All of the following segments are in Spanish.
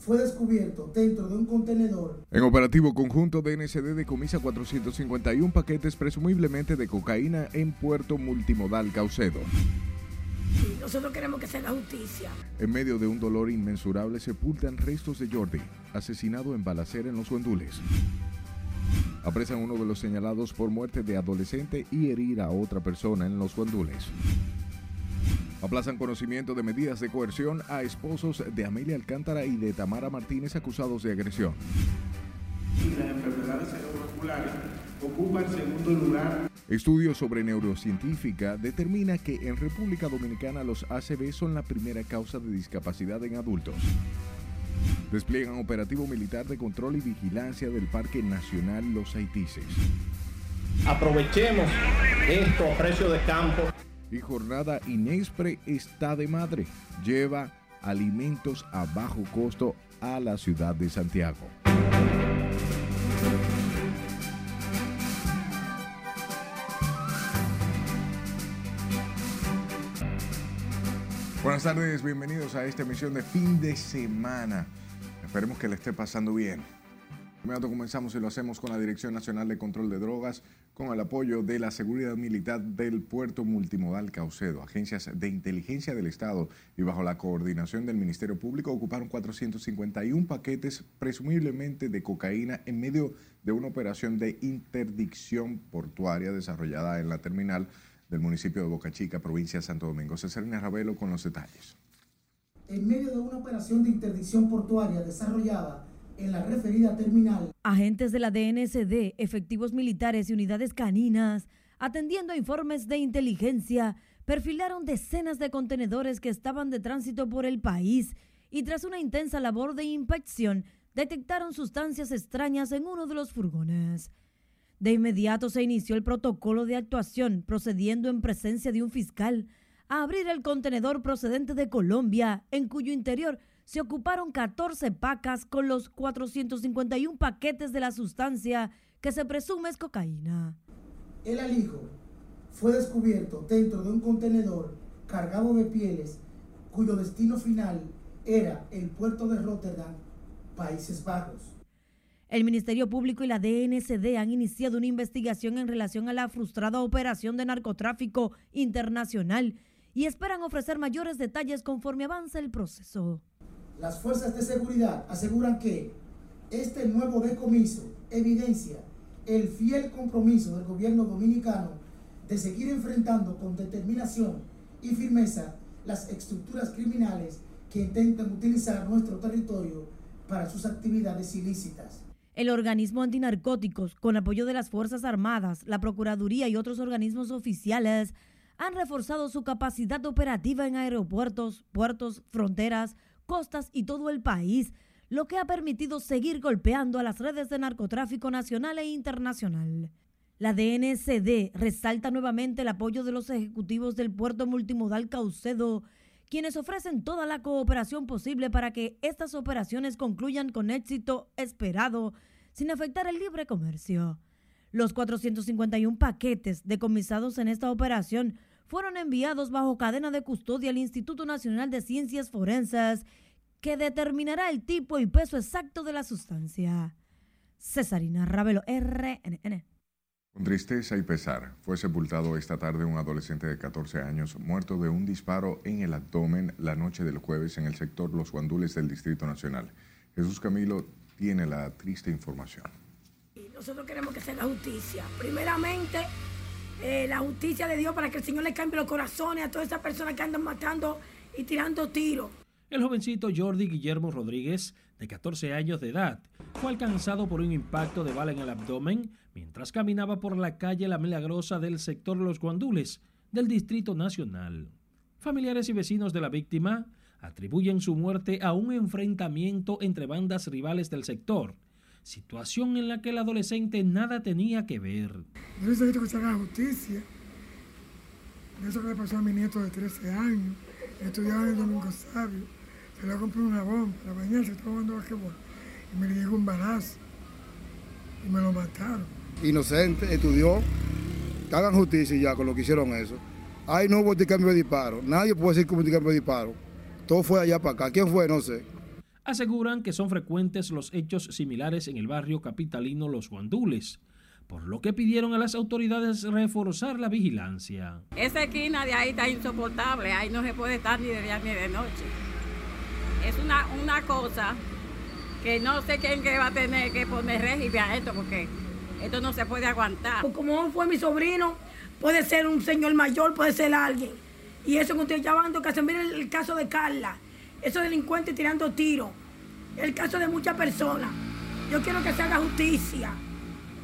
fue descubierto dentro de un contenedor. En operativo conjunto, DNCD decomisa 451 paquetes presumiblemente de cocaína en puerto multimodal Caucedo. nosotros queremos que se haga justicia. En medio de un dolor inmensurable sepultan restos de Jordi, asesinado en balacera en los Guandules. Apresan uno de los señalados por muerte de adolescente y herir a otra persona en los Guandules. Aplazan conocimiento de medidas de coerción a esposos de Amelia Alcántara y de Tamara Martínez acusados de agresión. Las enfermedades cerebrovasculares ocupa el segundo lugar. Estudio sobre neurocientífica determina que en República Dominicana los ACV son la primera causa de discapacidad en adultos. Despliegan operativo militar de control y vigilancia del Parque Nacional Los Haitises. Aprovechemos esto a precio de campo y jornada Inespre está de madre. Lleva alimentos a bajo costo a la ciudad de Santiago. Buenas tardes, bienvenidos a esta emisión de fin de semana. Esperemos que le esté pasando bien. Primero comenzamos y lo hacemos con la Dirección Nacional de Control de Drogas, con el apoyo de la Seguridad Militar del Puerto Multimodal Caucedo. Agencias de inteligencia del Estado y bajo la coordinación del Ministerio Público ocuparon 451 paquetes presumiblemente de cocaína en medio de una operación de interdicción portuaria desarrollada en la terminal del municipio de Boca Chica, provincia de Santo Domingo. Cesarina Ravelo con los detalles. En medio de una operación de interdicción portuaria desarrollada en la referida terminal. Agentes de la DNSD, efectivos militares y unidades caninas, atendiendo a informes de inteligencia, perfilaron decenas de contenedores que estaban de tránsito por el país y tras una intensa labor de inspección detectaron sustancias extrañas en uno de los furgones. De inmediato se inició el protocolo de actuación, procediendo en presencia de un fiscal a abrir el contenedor procedente de Colombia, en cuyo interior se ocuparon 14 pacas con los 451 paquetes de la sustancia que se presume es cocaína. El alijo fue descubierto dentro de un contenedor cargado de pieles cuyo destino final era el puerto de Rotterdam, Países Bajos. El Ministerio Público y la DNCD han iniciado una investigación en relación a la frustrada operación de narcotráfico internacional y esperan ofrecer mayores detalles conforme avance el proceso. Las fuerzas de seguridad aseguran que este nuevo decomiso evidencia el fiel compromiso del gobierno dominicano de seguir enfrentando con determinación y firmeza las estructuras criminales que intentan utilizar nuestro territorio para sus actividades ilícitas. El organismo antinarcóticos, con apoyo de las Fuerzas Armadas, la Procuraduría y otros organismos oficiales, han reforzado su capacidad operativa en aeropuertos, puertos, fronteras, costas y todo el país, lo que ha permitido seguir golpeando a las redes de narcotráfico nacional e internacional. La DNCD resalta nuevamente el apoyo de los ejecutivos del puerto multimodal Caucedo, quienes ofrecen toda la cooperación posible para que estas operaciones concluyan con éxito esperado, sin afectar el libre comercio. Los 451 paquetes decomisados en esta operación fueron enviados bajo cadena de custodia al Instituto Nacional de Ciencias Forenses, que determinará el tipo y peso exacto de la sustancia. Cesarina Ravelo, RNN. Con tristeza y pesar, fue sepultado esta tarde un adolescente de 14 años muerto de un disparo en el abdomen la noche del jueves en el sector Los Guandules del Distrito Nacional. Jesús Camilo tiene la triste información. Nosotros queremos que se haga justicia. Primeramente, eh, la justicia de Dios para que el Señor le cambie los corazones a todas esas personas que andan matando y tirando tiros. El jovencito Jordi Guillermo Rodríguez, de 14 años de edad, fue alcanzado por un impacto de bala en el abdomen mientras caminaba por la calle La Milagrosa del sector Los Guandules del Distrito Nacional. Familiares y vecinos de la víctima atribuyen su muerte a un enfrentamiento entre bandas rivales del sector situación en la que el adolescente nada tenía que ver. Yo necesito que se haga justicia. Eso que le pasó a mi nieto de 13 años, estudiaba en el Domingo Sabio, se le compró una bomba para bañarse, estaba jugando basquetbol, y me le llegó un balazo, y me lo mataron. Inocente, estudió, que hagan justicia ya con lo que hicieron eso. Ahí no hubo cambio de disparo, nadie puede decir que hubo cambio de disparo. Todo fue allá para acá. ¿Quién fue? No sé. Aseguran que son frecuentes los hechos similares en el barrio capitalino Los Guandules, por lo que pidieron a las autoridades reforzar la vigilancia. Esa esquina de ahí está insoportable, ahí no se puede estar ni de día ni de noche. Es una, una cosa que no sé quién que va a tener que poner régimen a esto porque esto no se puede aguantar. Como fue mi sobrino, puede ser un señor mayor, puede ser alguien. Y eso que estoy llamando, que se mire el, caso de Carla, esos delincuentes tirando tiros, el caso de muchas personas. Yo quiero que se haga justicia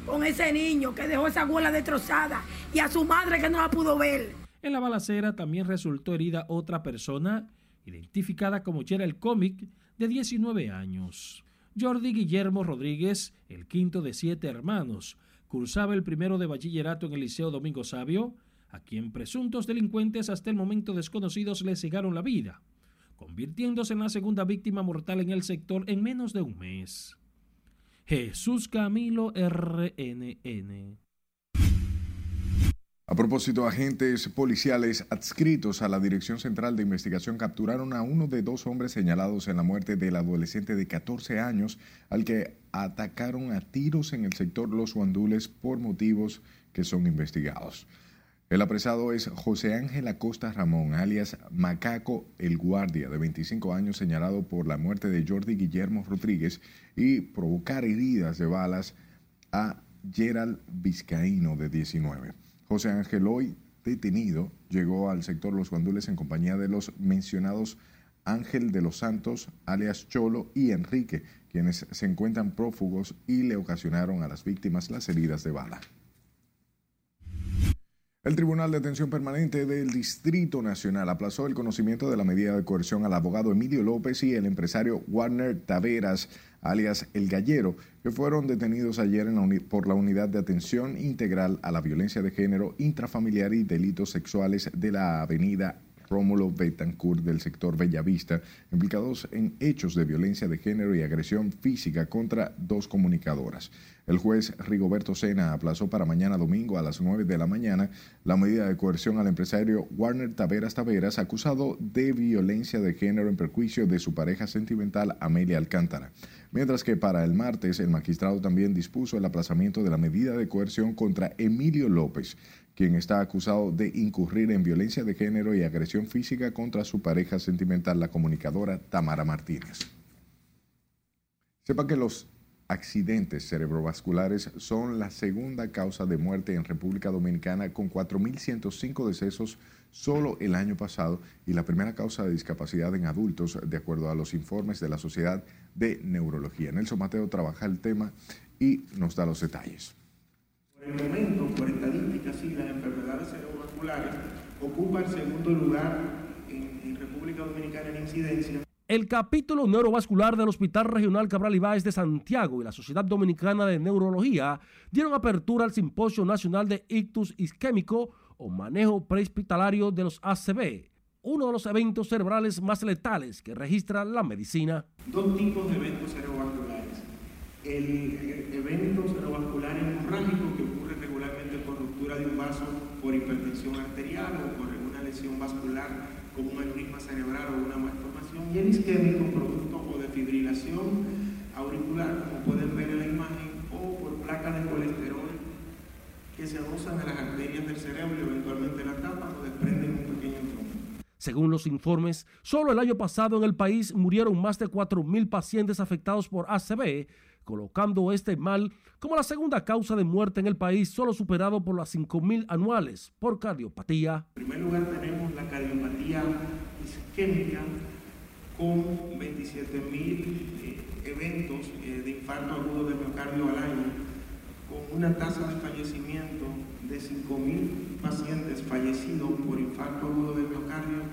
con ese niño que dejó esa abuela destrozada y a su madre que no la pudo ver. En la balacera también resultó herida otra persona, identificada como el Cómic, de 19 años. Jordi Guillermo Rodríguez, el quinto de siete hermanos, cursaba el primero de bachillerato en el Liceo Domingo Sabio, a quien presuntos delincuentes hasta el momento desconocidos le cegaron la vida, convirtiéndose en la segunda víctima mortal en el sector en menos de un mes. Jesús Camilo RNN. A propósito, agentes policiales adscritos a la Dirección Central de Investigación capturaron a uno de dos hombres señalados en la muerte del adolescente de 14 años al que atacaron a tiros en el sector Los Guandules por motivos que son investigados. El apresado es José Ángel Acosta Ramón, alias Macaco el Guardia, de 25 años, señalado por la muerte de Jordi Guillermo Rodríguez y provocar heridas de balas a Gerald Vizcaíno, de 19. José Ángel, hoy detenido, llegó al sector Los Guandules en compañía de los mencionados Ángel de los Santos, alias Cholo, y Enrique, quienes se encuentran prófugos y le ocasionaron a las víctimas las heridas de bala. El Tribunal de Atención Permanente del Distrito Nacional aplazó el conocimiento de la medida de coerción al abogado Emilio López y el empresario Warner Taveras, alias El Gallero, que fueron detenidos ayer por la Unidad de Atención Integral a la Violencia de Género, Intrafamiliar y Delitos Sexuales de la Avenida Rómulo Betancourt del sector Bellavista, implicados en hechos de violencia de género y agresión física contra dos comunicadoras. El juez Rigoberto Sena aplazó para mañana domingo a las 9 de la mañana la medida de coerción al empresario Warner Taveras Taveras, acusado de violencia de género en perjuicio de su pareja sentimental Amelia Alcántara. Mientras que para el martes el magistrado también dispuso el aplazamiento de la medida de coerción contra Emilio López, quien está acusado de incurrir en violencia de género y agresión física contra su pareja sentimental, la comunicadora Tamara Martínez. Sepa que los accidentes cerebrovasculares son la segunda causa de muerte en República Dominicana con 4.105 decesos solo el año pasado y la primera causa de discapacidad en adultos de acuerdo a los informes de la Sociedad de Neurología. Nelson Mateo trabaja el tema y nos da los detalles. El momento, por estadísticas, sí, las enfermedades cerebrovasculares ocupan segundo lugar en, en República Dominicana en incidencia el capítulo neurovascular del Hospital Regional Cabral Ibáez de Santiago y la Sociedad Dominicana de Neurología dieron apertura al Simposio Nacional de Ictus Isquémico o Manejo Prehospitalario de los ACV, uno de los eventos cerebrales más letales que registra la medicina. Dos tipos de eventos cerebrovasculares. El evento cerebrovascular hemorrágico de un vaso por hipertensión arterial o por una lesión vascular como un aneurisma cerebral o una malformación, y el isquémico producto o de fibrilación auricular, como pueden ver en la imagen, o por placas de colesterol que se adosan a las arterias del cerebro y eventualmente la tapa o desprenden un pequeño trombo. Según los informes, solo el año pasado en el país murieron más de 4.000 pacientes afectados por ACV, colocando este mal como la segunda causa de muerte en el país, solo superado por las 5.000 anuales por cardiopatía. En primer lugar tenemos la cardiopatía isquémica con 27.000 eh, eventos eh, de infarto agudo de miocardio al año, con una tasa de fallecimiento de 5.000 pacientes fallecidos por infarto agudo de miocardio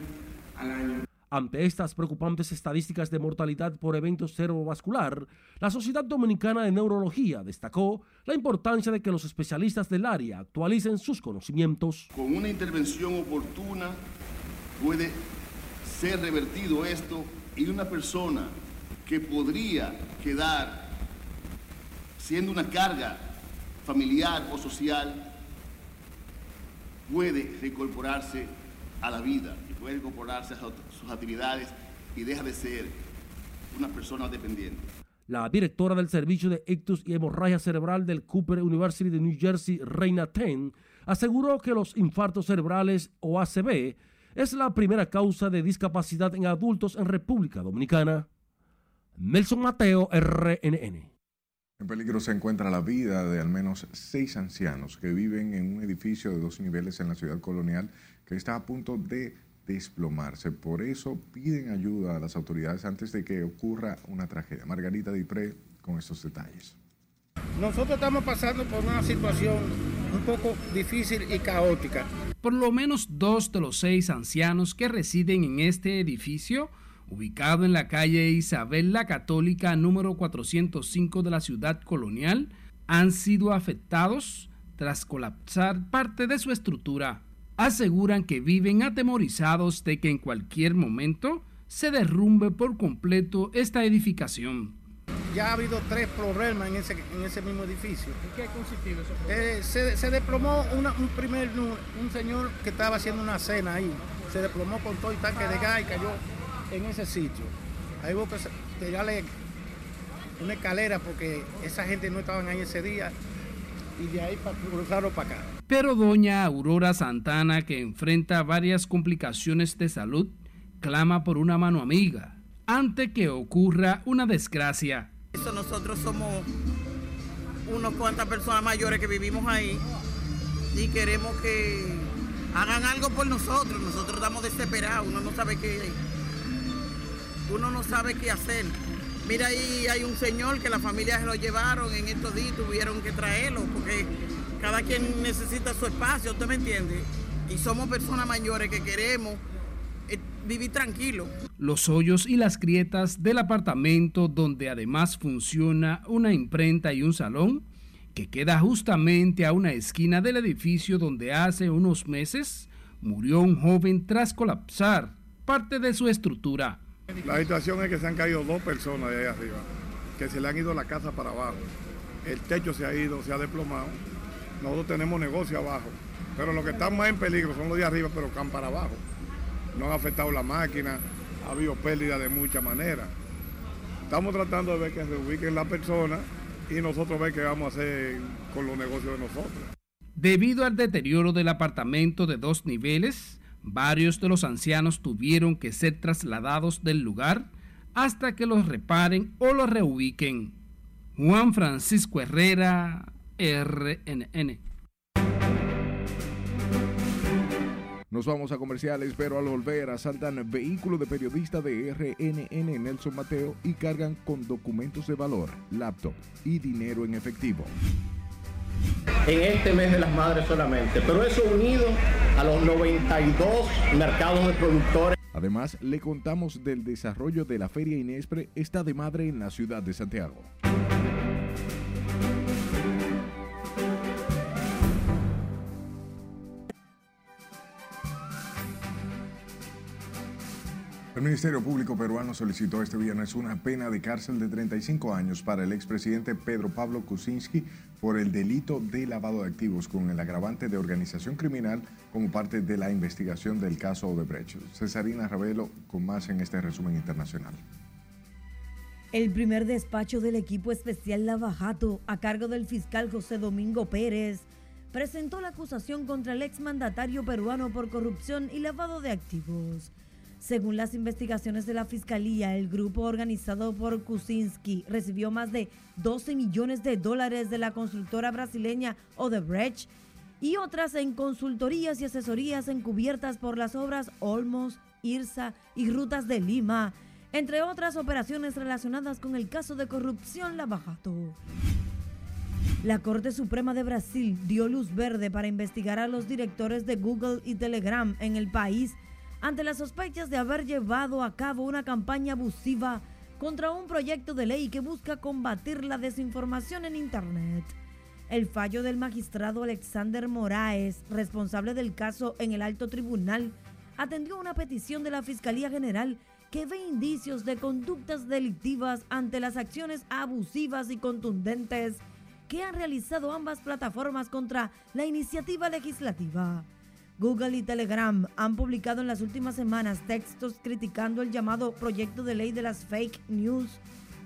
al año. Ante estas preocupantes estadísticas de mortalidad por eventos cerebrovascular, la Sociedad Dominicana de Neurología destacó la importancia de que los especialistas del área actualicen sus conocimientos. Con una intervención oportuna puede ser revertido esto y una persona que podría quedar siendo una carga familiar o social puede reincorporarse a la vida y puede incorporarse a sus actividades y deja de ser una persona dependiente. La directora del Servicio de Ictus y Hemorragia Cerebral del Cooper University de New Jersey, Reina Ten, aseguró que los infartos cerebrales o ACV es la primera causa de discapacidad en adultos en República Dominicana. Nelson Mateo, RNN. En peligro se encuentra la vida de al menos seis ancianos que viven en un edificio de dos niveles en la ciudad colonial que está a punto de desplomarse. Por eso piden ayuda a las autoridades antes de que ocurra una tragedia. Margarita Dipré con estos detalles. Nosotros estamos pasando por una situación un poco difícil y caótica. Por lo menos dos de los seis ancianos que residen en este edificio, ubicado en la calle Isabel la Católica número 405 de la ciudad colonial, han sido afectados tras colapsar parte de su estructura. Aseguran que viven atemorizados de que en cualquier momento se derrumbe por completo esta edificación ya ha habido tres problemas en ese, en ese mismo edificio. ¿En qué ha consistido eso? Eh, se, se, desplomó un primer un señor que estaba haciendo una cena ahí. Se desplomó con todo el tanque de gas y cayó en ese sitio. Ahí hubo que tirarle una escalera porque esa gente no estaban ahí ese día y de ahí para cruzarlo para acá. Pero doña Aurora Santana, que enfrenta varias complicaciones de salud, clama por una mano amiga ante que ocurra una desgracia. Nosotros somos unos cuantas personas mayores que vivimos ahí y queremos que hagan algo por nosotros. Nosotros estamos desesperados, uno no sabe qué, uno no sabe qué hacer. Mira ahí hay un señor que la familia se lo llevaron en estos días, tuvieron que traerlo porque cada quien necesita su espacio, ¿usted me entiende? Y somos personas mayores que queremos eh, vivir tranquilo. Los hoyos y las grietas del apartamento donde además funciona una imprenta y un salón que queda justamente a una esquina del edificio donde hace unos meses murió un joven tras colapsar parte de su estructura. La situación es que se han caído dos personas de ahí arriba, que se le han ido la casa para abajo. El techo se ha ido, se ha desplomado. Nosotros tenemos negocio abajo, pero los que están más en peligro son los de arriba, pero están para abajo no han afectado la máquina, ha habido pérdida de muchas maneras. Estamos tratando de ver que se ubiquen las personas y nosotros ver qué vamos a hacer con los negocios de nosotros. Debido al deterioro del apartamento de dos niveles, varios de los ancianos tuvieron que ser trasladados del lugar hasta que los reparen o los reubiquen. Juan Francisco Herrera, RNN. Nos vamos a comerciales, pero al volver asaltan vehículo de periodista de RNN Nelson Mateo y cargan con documentos de valor, laptop y dinero en efectivo. En este mes de las madres solamente, pero eso unido a los 92 mercados de productores. Además, le contamos del desarrollo de la Feria Inespre, esta de madre en la ciudad de Santiago. El Ministerio Público peruano solicitó este viernes una pena de cárcel de 35 años para el expresidente Pedro Pablo Kuczynski por el delito de lavado de activos con el agravante de organización criminal como parte de la investigación del caso Odebrecht. Cesarina Ravelo con más en este resumen internacional. El primer despacho del equipo especial Lavajato, a cargo del fiscal José Domingo Pérez, presentó la acusación contra el exmandatario peruano por corrupción y lavado de activos. Según las investigaciones de la Fiscalía, el grupo organizado por Kuczynski recibió más de 12 millones de dólares de la constructora brasileña Odebrecht y otras en consultorías y asesorías encubiertas por las obras Olmos, Irsa y Rutas de Lima, entre otras operaciones relacionadas con el caso de corrupción Lavajato. La Corte Suprema de Brasil dio luz verde para investigar a los directores de Google y Telegram en el país ante las sospechas de haber llevado a cabo una campaña abusiva contra un proyecto de ley que busca combatir la desinformación en Internet. El fallo del magistrado Alexander Moraes, responsable del caso en el alto tribunal, atendió una petición de la Fiscalía General que ve indicios de conductas delictivas ante las acciones abusivas y contundentes que han realizado ambas plataformas contra la iniciativa legislativa. Google y Telegram han publicado en las últimas semanas textos criticando el llamado proyecto de ley de las fake news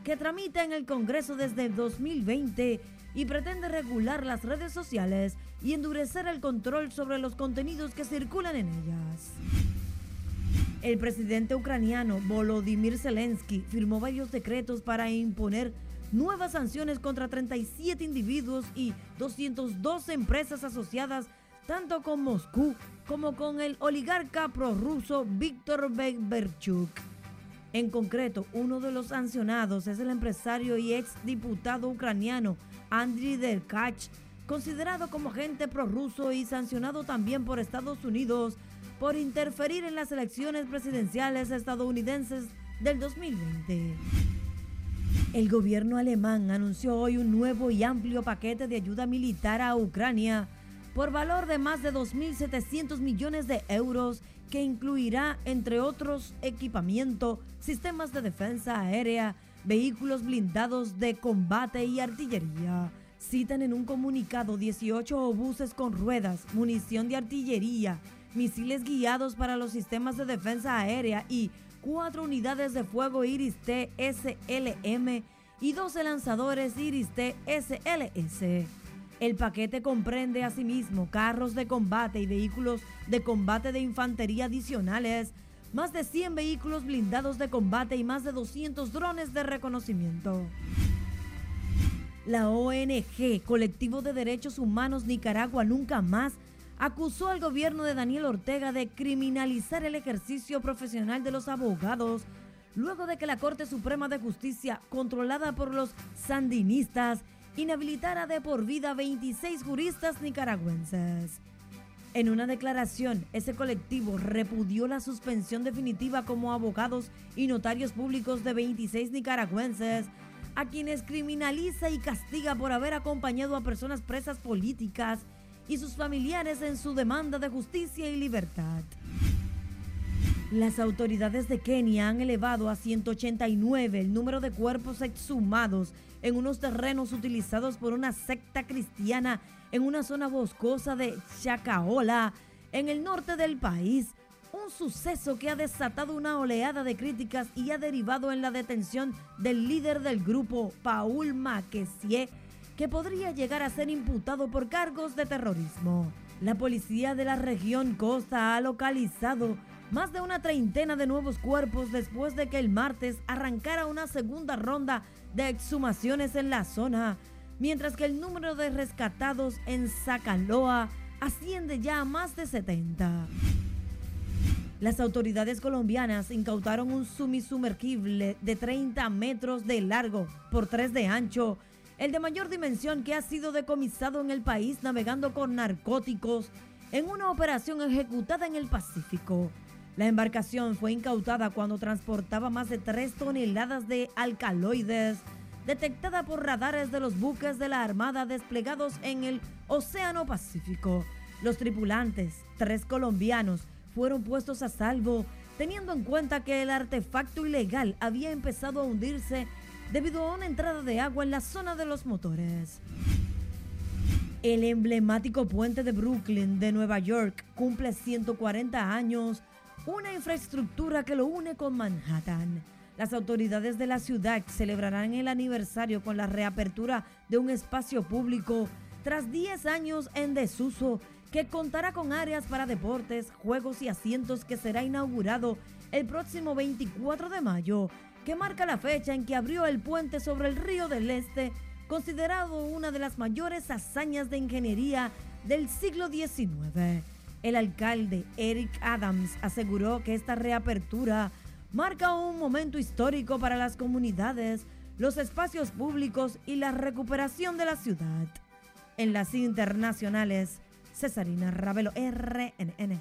que tramita en el Congreso desde 2020 y pretende regular las redes sociales y endurecer el control sobre los contenidos que circulan en ellas. El presidente ucraniano Volodymyr Zelensky firmó varios decretos para imponer nuevas sanciones contra 37 individuos y 212 empresas asociadas tanto con Moscú como con el oligarca prorruso Víctor Berchuk. En concreto, uno de los sancionados es el empresario y ex diputado ucraniano Andriy Derkach, considerado como agente prorruso y sancionado también por Estados Unidos por interferir en las elecciones presidenciales estadounidenses del 2020. El gobierno alemán anunció hoy un nuevo y amplio paquete de ayuda militar a Ucrania por valor de más de 2.700 millones de euros que incluirá, entre otros, equipamiento, sistemas de defensa aérea, vehículos blindados de combate y artillería. Citan en un comunicado 18 obuses con ruedas, munición de artillería, misiles guiados para los sistemas de defensa aérea y cuatro unidades de fuego Iris-T SLM y 12 lanzadores Iris-T SLS. El paquete comprende asimismo carros de combate y vehículos de combate de infantería adicionales, más de 100 vehículos blindados de combate y más de 200 drones de reconocimiento. La ONG Colectivo de Derechos Humanos Nicaragua Nunca Más acusó al gobierno de Daniel Ortega de criminalizar el ejercicio profesional de los abogados luego de que la Corte Suprema de Justicia, controlada por los sandinistas, inhabilitara de por vida 26 juristas nicaragüenses. En una declaración, ese colectivo repudió la suspensión definitiva como abogados y notarios públicos de 26 nicaragüenses, a quienes criminaliza y castiga por haber acompañado a personas presas políticas y sus familiares en su demanda de justicia y libertad. Las autoridades de Kenia han elevado a 189 el número de cuerpos exhumados en unos terrenos utilizados por una secta cristiana en una zona boscosa de Chakaola, en el norte del país. Un suceso que ha desatado una oleada de críticas y ha derivado en la detención del líder del grupo, Paul Maquesier, que podría llegar a ser imputado por cargos de terrorismo. La policía de la región Costa ha localizado más de una treintena de nuevos cuerpos después de que el martes arrancara una segunda ronda de exhumaciones en la zona, mientras que el número de rescatados en Zacaloa asciende ya a más de 70. Las autoridades colombianas incautaron un sumisumergible de 30 metros de largo por 3 de ancho el de mayor dimensión que ha sido decomisado en el país navegando con narcóticos en una operación ejecutada en el Pacífico. La embarcación fue incautada cuando transportaba más de 3 toneladas de alcaloides, detectada por radares de los buques de la Armada desplegados en el Océano Pacífico. Los tripulantes, tres colombianos, fueron puestos a salvo, teniendo en cuenta que el artefacto ilegal había empezado a hundirse debido a una entrada de agua en la zona de los motores. El emblemático puente de Brooklyn de Nueva York cumple 140 años, una infraestructura que lo une con Manhattan. Las autoridades de la ciudad celebrarán el aniversario con la reapertura de un espacio público tras 10 años en desuso que contará con áreas para deportes, juegos y asientos que será inaugurado el próximo 24 de mayo que marca la fecha en que abrió el puente sobre el río del Este, considerado una de las mayores hazañas de ingeniería del siglo XIX. El alcalde Eric Adams aseguró que esta reapertura marca un momento histórico para las comunidades, los espacios públicos y la recuperación de la ciudad. En las internacionales, Cesarina Ravelo, RNN.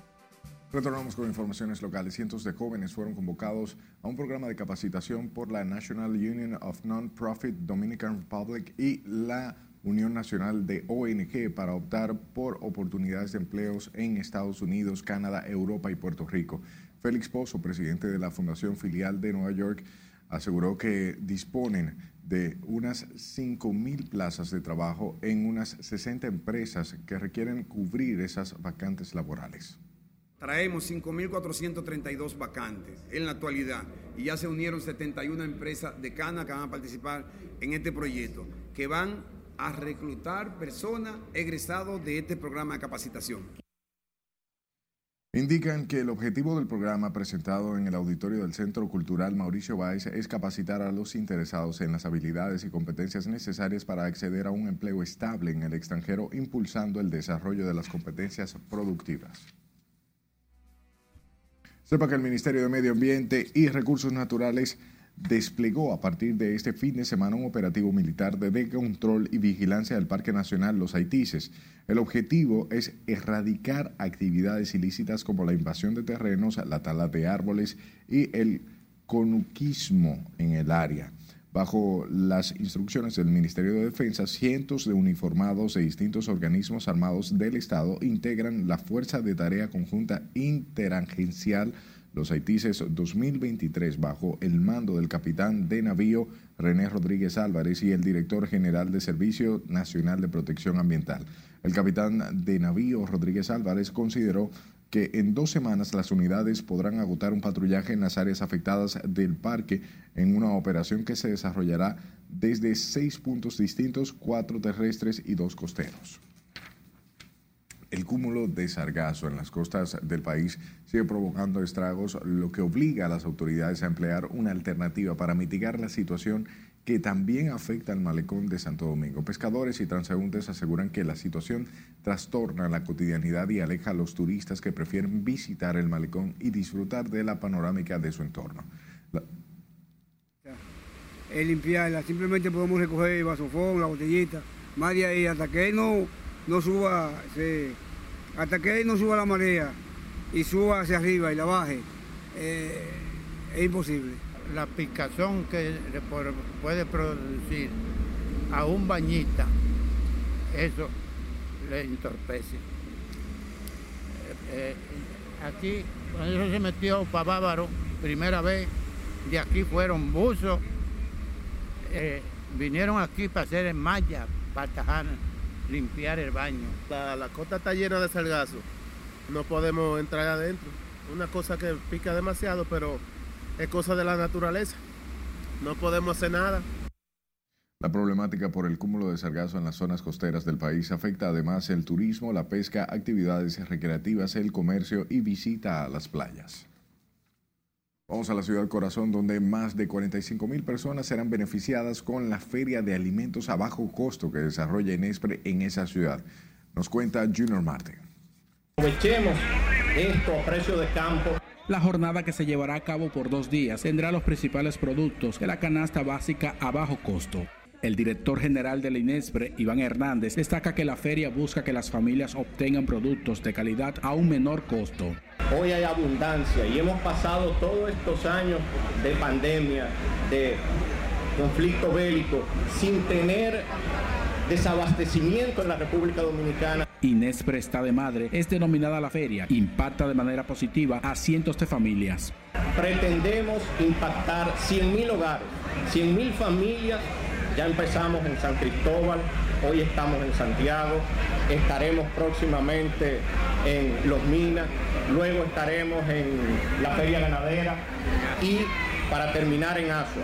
Retornamos con informaciones locales. Cientos de jóvenes fueron convocados a un programa de capacitación por la National Union of Non-Profit Dominican Republic y la Unión Nacional de ONG para optar por oportunidades de empleos en Estados Unidos, Canadá, Europa y Puerto Rico. Félix Pozo, presidente de la Fundación Filial de Nueva York, aseguró que disponen de unas 5.000 plazas de trabajo en unas 60 empresas que requieren cubrir esas vacantes laborales. Traemos 5.432 vacantes en la actualidad y ya se unieron 71 empresas de Cana que van a participar en este proyecto, que van a reclutar personas egresados de este programa de capacitación. Indican que el objetivo del programa presentado en el auditorio del Centro Cultural Mauricio Báez es capacitar a los interesados en las habilidades y competencias necesarias para acceder a un empleo estable en el extranjero, impulsando el desarrollo de las competencias productivas. Sepa que el Ministerio de Medio Ambiente y Recursos Naturales desplegó a partir de este fin de semana un operativo militar de control y vigilancia del Parque Nacional Los Haitises. El objetivo es erradicar actividades ilícitas como la invasión de terrenos, la tala de árboles y el conuquismo en el área. Bajo las instrucciones del Ministerio de Defensa, cientos de uniformados de distintos organismos armados del Estado integran la Fuerza de Tarea Conjunta Interagencial los Haitises 2023 bajo el mando del capitán de navío René Rodríguez Álvarez y el director general de Servicio Nacional de Protección Ambiental. El capitán de navío Rodríguez Álvarez consideró que en dos semanas las unidades podrán agotar un patrullaje en las áreas afectadas del parque en una operación que se desarrollará desde seis puntos distintos, cuatro terrestres y dos costeros. El cúmulo de sargazo en las costas del país sigue provocando estragos, lo que obliga a las autoridades a emplear una alternativa para mitigar la situación que también afecta al malecón de Santo Domingo. Pescadores y transeúntes aseguran que la situación trastorna la cotidianidad y aleja a los turistas que prefieren visitar el malecón y disfrutar de la panorámica de su entorno. Limpiarla, simplemente podemos recoger el vasofón, la botellita, más de ahí hasta que no no suba, hasta que no suba la marea y suba hacia arriba y la baje, eh, es imposible. La picazón que puede producir a un bañista, eso le entorpece. Eh, eh, aquí, cuando eso se metió para Bávaro, primera vez, de aquí fueron buzos, vinieron aquí para hacer en malla, para limpiar el baño. La, la costa está llena de sargazo, no podemos entrar adentro. Una cosa que pica demasiado, pero es cosa de la naturaleza. No podemos hacer nada. La problemática por el cúmulo de sargazo en las zonas costeras del país afecta además el turismo, la pesca, actividades recreativas, el comercio y visita a las playas. Vamos a la ciudad corazón, donde más de 45 mil personas serán beneficiadas con la feria de alimentos a bajo costo que desarrolla Inespre en esa ciudad. Nos cuenta Junior Martin. Aprovechemos esto a precio de campo. La jornada que se llevará a cabo por dos días tendrá los principales productos de la canasta básica a bajo costo. El director general de la INESPRE, Iván Hernández, destaca que la feria busca que las familias obtengan productos de calidad a un menor costo. Hoy hay abundancia y hemos pasado todos estos años de pandemia, de conflicto bélico, sin tener desabastecimiento en la República Dominicana. Inespre está de madre es denominada la feria. Impacta de manera positiva a cientos de familias. Pretendemos impactar 100.000 hogares, 100.000 familias. Ya empezamos en San Cristóbal, hoy estamos en Santiago, estaremos próximamente en Los Minas, luego estaremos en la Feria Ganadera y para terminar en Asua,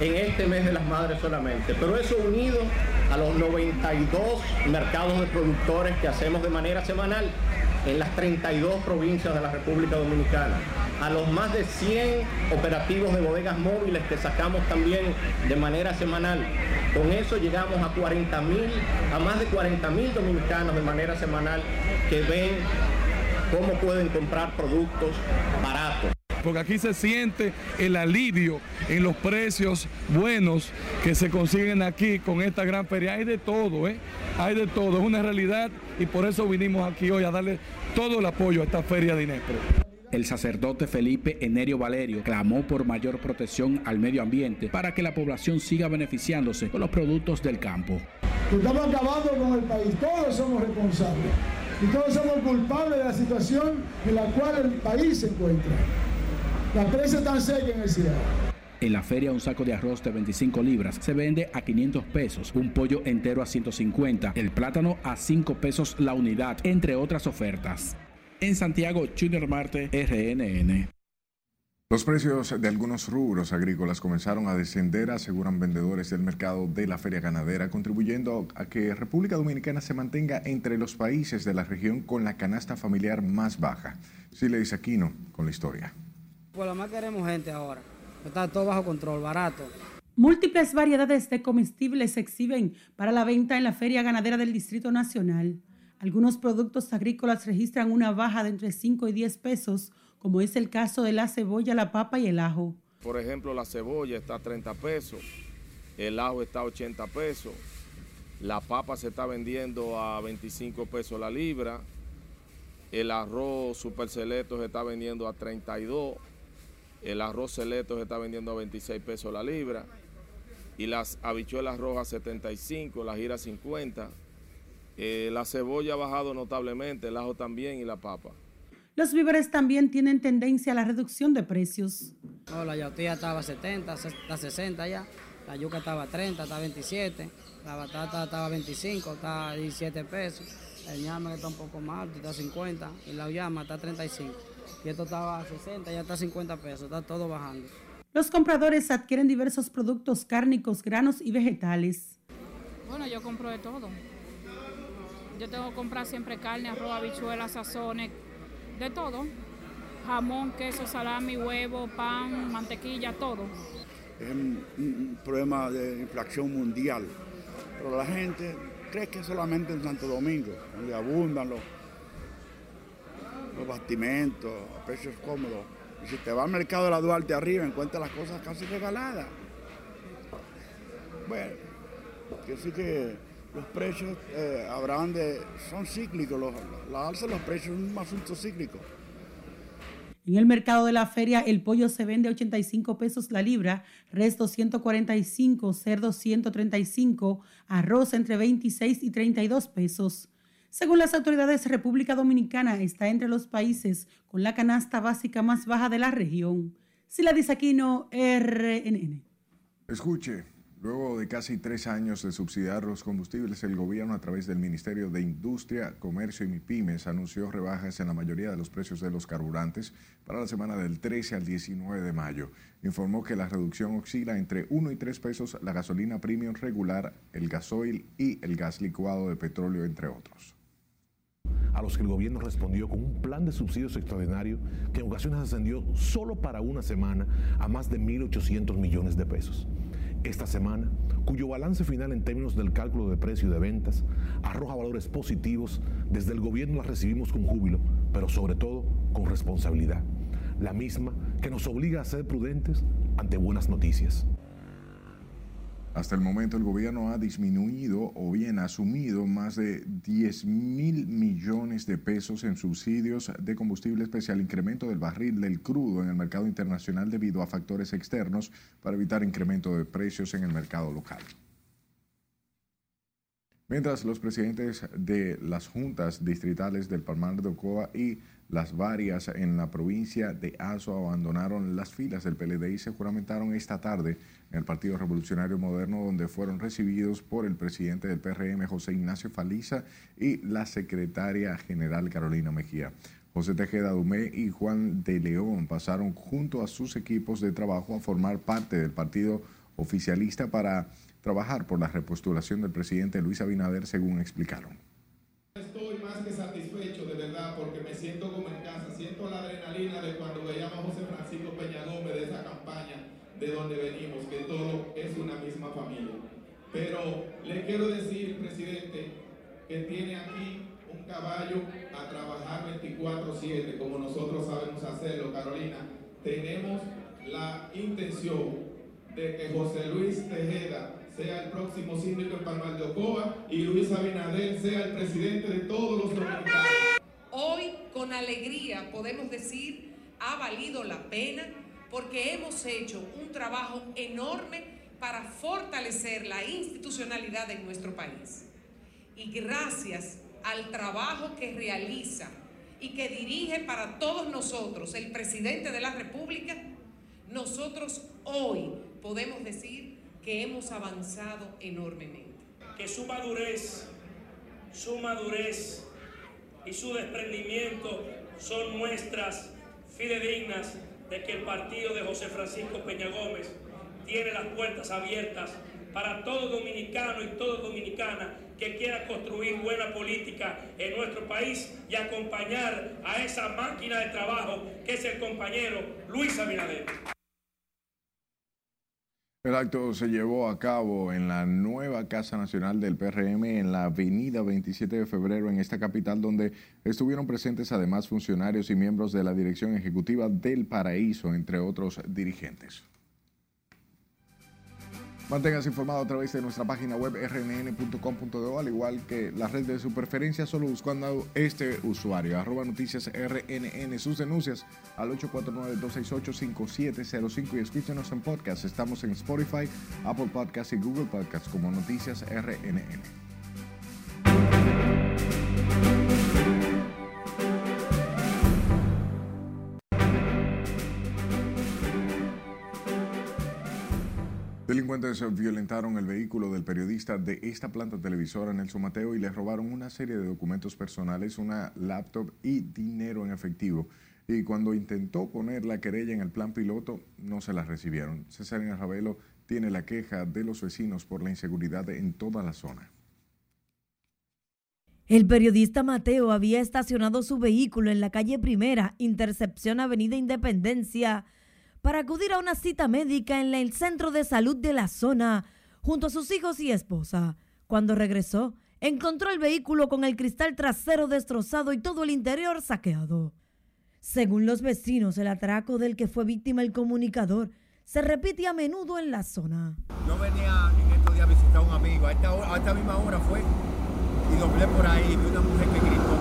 en este mes de las madres solamente. Pero eso unido a los 92 mercados de productores que hacemos de manera semanal en las 32 provincias de la República Dominicana, a los más de 100 operativos de bodegas móviles que sacamos también de manera semanal. Con eso llegamos a 40 a más de 40 mil dominicanos de manera semanal que ven cómo pueden comprar productos baratos porque aquí se siente el alivio en los precios buenos que se consiguen aquí con esta gran feria. Hay de todo, ¿eh? Hay de todo, es una realidad y por eso vinimos aquí hoy a darle todo el apoyo a esta feria de Inespre. El sacerdote Felipe Enerio Valerio clamó por mayor protección al medio ambiente para que la población siga beneficiándose con los productos del campo. Estamos acabando con el país, todos somos responsables y todos somos culpables de la situación en la cual el país se encuentra. La presa tan seca en el cielo. En la feria un saco de arroz de 25 libras se vende a 500 pesos, un pollo entero a 150, el plátano a 5 pesos la unidad, entre otras ofertas. En Santiago, Junior Marte, RNN. Los precios de algunos rubros agrícolas comenzaron a descender, aseguran vendedores del mercado de la feria ganadera, contribuyendo a que República Dominicana se mantenga entre los países de la región con la canasta familiar más baja. Sile Aquino con la historia. Pues lo más queremos gente ahora. Está todo bajo control, barato. Múltiples variedades de comestibles se exhiben para la venta en la Feria Ganadera del Distrito Nacional. Algunos productos agrícolas registran una baja de entre 5 y 10 pesos, como es el caso de la cebolla, la papa y el ajo. Por ejemplo, la cebolla está a 30 pesos, el ajo está a 80 pesos, la papa se está vendiendo a 25 pesos la libra, el arroz super selecto se está vendiendo a 32, el arroz selecto se está vendiendo a 26 pesos la libra y las habichuelas rojas 75, la gira 50. Eh, la cebolla ha bajado notablemente, el ajo también y la papa. Los víveres también tienen tendencia a la reducción de precios. la yautía estaba a 70, a 60 ya. La yuca estaba a 30, está a 27. La batata estaba a 25, está a 17 pesos. El ñame está un poco más alto, está a 50. Y la llama está a 35. Y esto estaba a 60, ya está a 50 pesos. Está todo bajando. Los compradores adquieren diversos productos cárnicos, granos y vegetales. Bueno, yo compro de todo. Yo tengo que comprar siempre carne, arroz, habichuelas, sazones, de todo. Jamón, queso, salami, huevo, pan, mantequilla, todo. Es un, problema de inflación mundial, pero la gente cree que solamente en Santo Domingo, donde abundan los, los bastimentos precios cómodos. Y si te vas al mercado de la Duarte arriba, encuentras las cosas casi regaladas. Bueno, que sí que los precios eh, habrán de, son cíclicos, la alza de los precios es un asunto cíclico. En el mercado de la feria, el pollo se vende a 85 pesos la libra, resto 145, cerdo 135, arroz entre 26 y 32 pesos. Según las autoridades, República Dominicana está entre los países con la canasta básica más baja de la región. Sila Aquino, RNN. Escuche, Luego de casi tres años de subsidiar los combustibles, el gobierno a través del Ministerio de Industria, Comercio y MIPIMES anunció rebajas en la mayoría de los precios de los carburantes para la semana del 13 al 19 de mayo. Informó que la reducción oscila entre 1 y 3 pesos la gasolina premium regular, el gasoil y el gas licuado de petróleo, entre otros a los que el gobierno respondió con un plan de subsidios extraordinario que en ocasiones ascendió solo para una semana a más de 1.800 millones de pesos esta semana, cuyo balance final en términos del cálculo de precio de ventas arroja valores positivos, desde el gobierno las recibimos con júbilo, pero sobre todo con responsabilidad, la misma que nos obliga a ser prudentes ante buenas noticias. Hasta el momento el gobierno ha disminuido o bien asumido más de 10 mil millones de pesos en subsidios de combustible especial, incremento del barril del crudo en el mercado internacional debido a factores externos para evitar incremento de precios en el mercado local. Mientras los presidentes de las juntas distritales del Palmar de Ocoa y las varias en la provincia de Azo abandonaron las filas del PLD se juramentaron esta tarde en el Partido Revolucionario Moderno, donde fueron recibidos por el presidente del PRM, José Ignacio Faliza, y la secretaria general Carolina Mejía. José Tejeda Dumé y Juan de León pasaron junto a sus equipos de trabajo a formar parte del partido oficialista para trabajar por la repostulación del presidente Luis Abinader, según explicaron. Estoy más que satisfecho de verdad porque me siento como en casa, siento la adrenalina de cuando veíamos a José Francisco Peña Gómez de esa campaña de donde venimos, que todo es una misma familia. Pero le quiero decir, presidente, que tiene aquí un caballo a trabajar 24/7, como nosotros sabemos hacerlo, Carolina. Tenemos la intención de que José Luis Tejeda sea el próximo síndico en Palmar de Ocoa y Luis Abinader sea el presidente de todos los dominicanos. Hoy, con alegría, podemos decir, ha valido la pena porque hemos hecho un trabajo enorme para fortalecer la institucionalidad en nuestro país. Y gracias al trabajo que realiza y que dirige para todos nosotros el presidente de la República, nosotros hoy podemos decir que hemos avanzado enormemente. Que su madurez, su madurez y su desprendimiento son muestras fidedignas de que el partido de José Francisco Peña Gómez tiene las puertas abiertas para todo dominicano y toda dominicana que quiera construir buena política en nuestro país y acompañar a esa máquina de trabajo que es el compañero Luis Abinader. El acto se llevó a cabo en la nueva Casa Nacional del PRM en la avenida 27 de febrero en esta capital donde estuvieron presentes además funcionarios y miembros de la dirección ejecutiva del Paraíso, entre otros dirigentes. Manténgase informado a través de nuestra página web rnn.com.do, al igual que la red de su preferencia, solo buscando este usuario, arroba noticias rnn, sus denuncias al 849-268-5705 y escúchenos en podcast. Estamos en Spotify, Apple Podcasts y Google Podcasts como Noticias RNN. Delincuentes violentaron el vehículo del periodista de esta planta televisora, Nelson Mateo, y le robaron una serie de documentos personales, una laptop y dinero en efectivo. Y cuando intentó poner la querella en el plan piloto, no se la recibieron. César Ravelo tiene la queja de los vecinos por la inseguridad en toda la zona. El periodista Mateo había estacionado su vehículo en la calle Primera, Intercepción Avenida Independencia, para acudir a una cita médica en el centro de salud de la zona junto a sus hijos y esposa. Cuando regresó, encontró el vehículo con el cristal trasero destrozado y todo el interior saqueado. Según los vecinos, el atraco del que fue víctima el comunicador se repite a menudo en la zona. Yo venía en estos días a visitar a un amigo, a esta, a esta misma hora fue, y doblé por ahí, vi una mujer que gritó,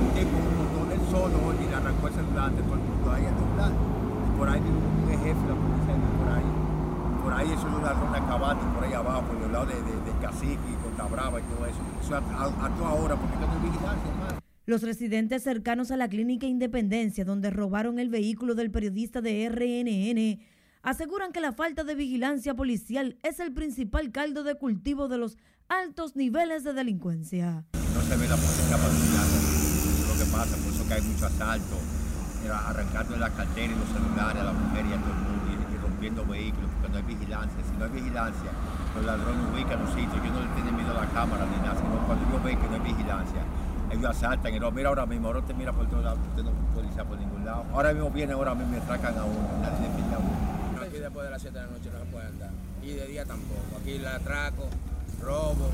un tipo, un montón del solo, y le arrancó el celular de todo el mundo ahí a doblar por ahí un jefe la policía por ahí. Por ahí esos ladrones acabados por ahí abajo, por el lado de, de, de Cacique y Conta Brava y todo eso. Eso a, a, a toda hora, porque hay vigilancia, hermano. Los residentes cercanos a la clínica Independencia, donde robaron el vehículo del periodista de RNN, aseguran que la falta de vigilancia policial es el principal caldo de cultivo de los altos niveles de delincuencia. No se ve la policía patrullando, lo que pasa, por eso que hay mucho asalto, arrancando la cartera y los celulares a la mujer y a todo el mundo y, rompiendo vehículos porque no hay vigilancia. Si no hay vigilancia, los ladrones ubican los sitios. Yo no le tengo miedo a la cámara ni nada, sino cuando yo veo que no hay vigilancia, ellos asaltan y no, mira ahora mismo, ahora te mira por todos lados, usted no policía por ningún lado. Ahora mismo viene, ahora mismo me atracan a uno, nadie le a uno. Aquí después de las 7 de la noche no se puede andar y de día tampoco. Aquí el atraco, robo,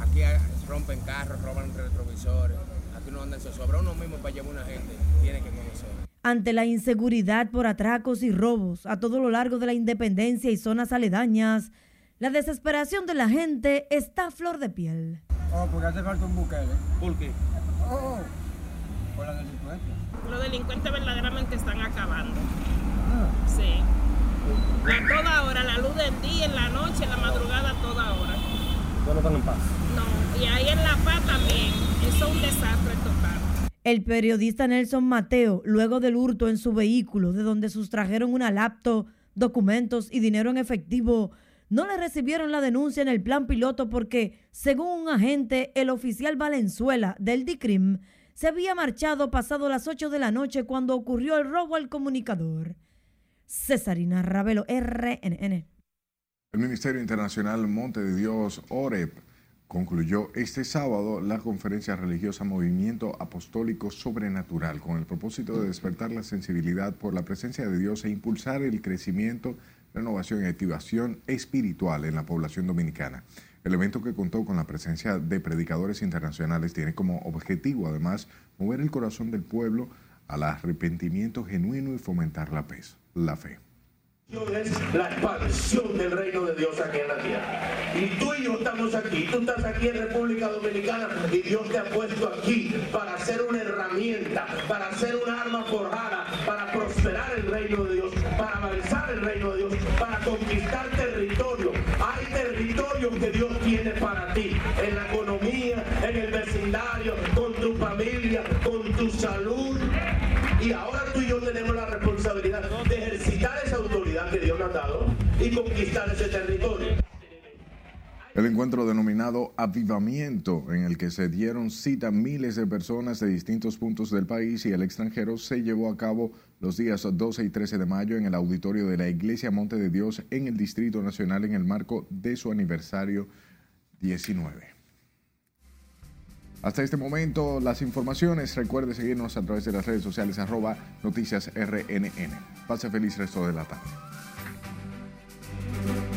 aquí rompen carros, roban retrovisores. Aquí no andan sobra uno mismo para llevar una gente, tiene que conocer. Ante la inseguridad por atracos y robos a todo lo largo de la independencia y zonas aledañas, la desesperación de la gente está a flor de piel. Oh, porque hace falta un buque. ¿Por qué? Oh, por la delincuencia. Los delincuentes verdaderamente están acabando. Ah. Sí. A toda hora, la luz del día, en la noche, en la madrugada, a toda hora. ¿No están en paz? No, y ahí en La Paz también. Eso es un desastre. El periodista Nelson Mateo, luego del hurto en su vehículo, de donde sustrajeron una laptop, documentos y dinero en efectivo, no le recibieron la denuncia en el plan piloto porque, según un agente, el oficial Valenzuela del DICRIM se había marchado pasado las 8 de la noche cuando ocurrió el robo al comunicador. Cesarina Ravelo, RNN. El Ministerio Internacional Monte de Dios, OREP, concluyó este sábado la conferencia religiosa Movimiento Apostólico Sobrenatural con el propósito de despertar la sensibilidad por la presencia de Dios e impulsar el crecimiento, renovación y activación espiritual en la población dominicana. El evento que contó con la presencia de predicadores internacionales tiene como objetivo además mover el corazón del pueblo al arrepentimiento genuino y fomentar la, la fe es la expansión del reino de Dios aquí en la tierra. Y tú y yo estamos aquí, tú estás aquí en República Dominicana y Dios te ha puesto aquí para ser una herramienta, para ser un arma forjada, para prosperar el reino de Dios, para avanzar el reino de Dios, para conquistar territorio. Hay territorios que Dios tiene para ti, en la conquistar ese territorio. El encuentro denominado Avivamiento, en el que se dieron cita miles de personas de distintos puntos del país y el extranjero, se llevó a cabo los días 12 y 13 de mayo en el auditorio de la Iglesia Monte de Dios en el Distrito Nacional en el marco de su aniversario 19. Hasta este momento, las informaciones. Recuerde seguirnos a través de las redes sociales arroba noticias RNN. Pase feliz resto de la tarde. Thank you.